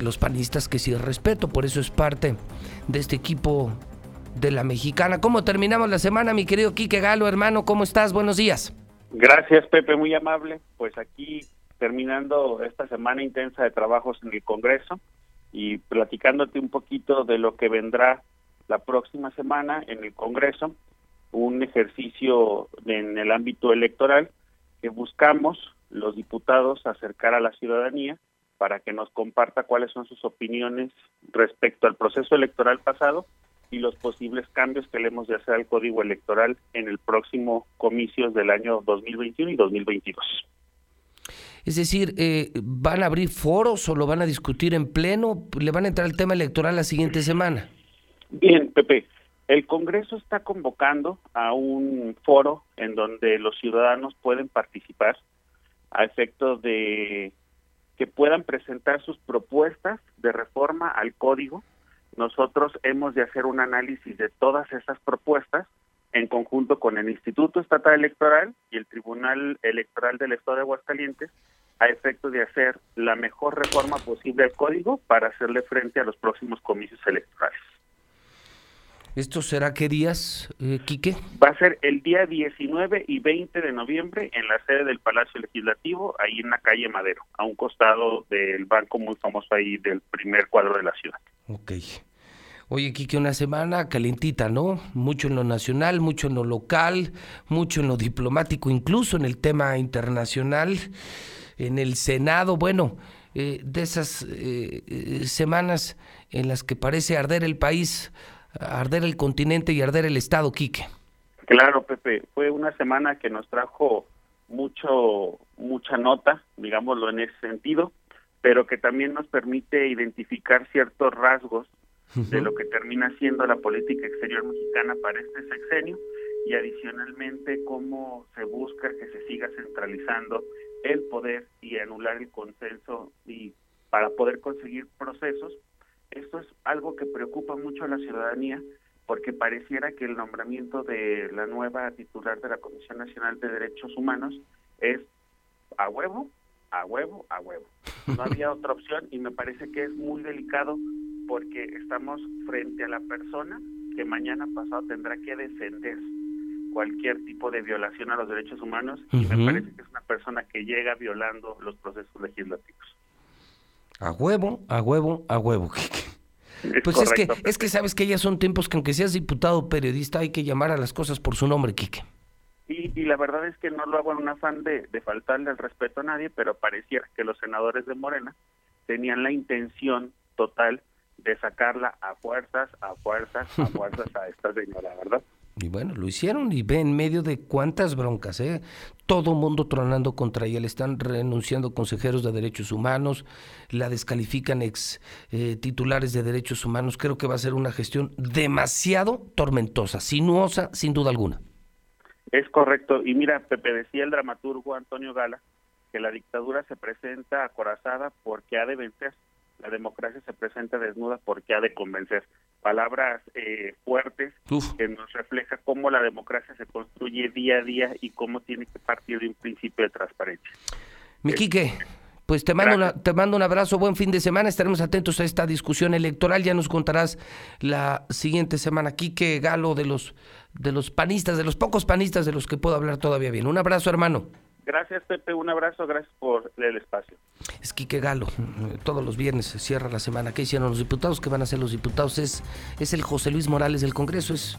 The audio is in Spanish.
los panistas que sí respeto, por eso es parte de este equipo de la mexicana. ¿Cómo terminamos la semana, mi querido Quique Galo, hermano? ¿Cómo estás? Buenos días. Gracias, Pepe, muy amable. Pues aquí terminando esta semana intensa de trabajos en el Congreso y platicándote un poquito de lo que vendrá la próxima semana en el Congreso, un ejercicio en el ámbito electoral que buscamos los diputados acercar a la ciudadanía para que nos comparta cuáles son sus opiniones respecto al proceso electoral pasado y los posibles cambios que le hemos de hacer al código electoral en el próximo comicios del año 2021 y 2022. Es decir, eh, ¿van a abrir foros o lo van a discutir en pleno? ¿Le van a entrar el tema electoral la siguiente semana? Bien, Pepe. El Congreso está convocando a un foro en donde los ciudadanos pueden participar a efecto de que puedan presentar sus propuestas de reforma al código. Nosotros hemos de hacer un análisis de todas esas propuestas en conjunto con el Instituto Estatal Electoral y el Tribunal Electoral del Estado de Aguascalientes a efecto de hacer la mejor reforma posible al código para hacerle frente a los próximos comicios electorales. ¿Esto será qué días, eh, Quique? Va a ser el día 19 y 20 de noviembre en la sede del Palacio Legislativo, ahí en la calle Madero, a un costado del banco muy famoso ahí del primer cuadro de la ciudad. Ok. Oye, Quique, una semana calentita, ¿no? Mucho en lo nacional, mucho en lo local, mucho en lo diplomático, incluso en el tema internacional, en el Senado. Bueno, eh, de esas eh, eh, semanas en las que parece arder el país arder el continente y arder el Estado, Quique. Claro, Pepe, fue una semana que nos trajo mucho mucha nota, digámoslo en ese sentido, pero que también nos permite identificar ciertos rasgos de lo que termina siendo la política exterior mexicana para este sexenio y adicionalmente cómo se busca que se siga centralizando el poder y anular el consenso y para poder conseguir procesos esto es algo que preocupa mucho a la ciudadanía porque pareciera que el nombramiento de la nueva titular de la Comisión Nacional de Derechos Humanos es a huevo, a huevo, a huevo. No había otra opción y me parece que es muy delicado porque estamos frente a la persona que mañana pasado tendrá que defender cualquier tipo de violación a los derechos humanos y me parece que es una persona que llega violando los procesos legislativos. A huevo, a huevo, a huevo. pues es que, es que sabes que ya son tiempos que aunque seas diputado o periodista hay que llamar a las cosas por su nombre, Quique. Y, y la verdad es que no lo hago en un afán de, de faltarle el respeto a nadie, pero pareciera que los senadores de Morena tenían la intención total de sacarla a fuerzas, a fuerzas, a fuerzas a esta señora, ¿verdad? Y bueno, lo hicieron y ve en medio de cuántas broncas, ¿eh? Todo mundo tronando contra ella, están renunciando consejeros de derechos humanos, la descalifican ex eh, titulares de derechos humanos. Creo que va a ser una gestión demasiado tormentosa, sinuosa, sin duda alguna. Es correcto. Y mira, Pepe decía el dramaturgo Antonio Gala que la dictadura se presenta acorazada porque ha de vencer, la democracia se presenta desnuda porque ha de convencer palabras eh, fuertes que nos refleja cómo la democracia se construye día a día y cómo tiene que partir de un principio de transparencia. Mi Quique, pues te mando, te mando un abrazo, buen fin de semana, estaremos atentos a esta discusión electoral, ya nos contarás la siguiente semana. Quique Galo de los, de los panistas, de los pocos panistas de los que puedo hablar todavía bien. Un abrazo, hermano. Gracias, Pepe. Un abrazo. Gracias por el espacio. Es Quique Galo. Todos los viernes se cierra la semana. ¿Qué hicieron los diputados? ¿Qué van a hacer los diputados? Es, es el José Luis Morales del Congreso. Es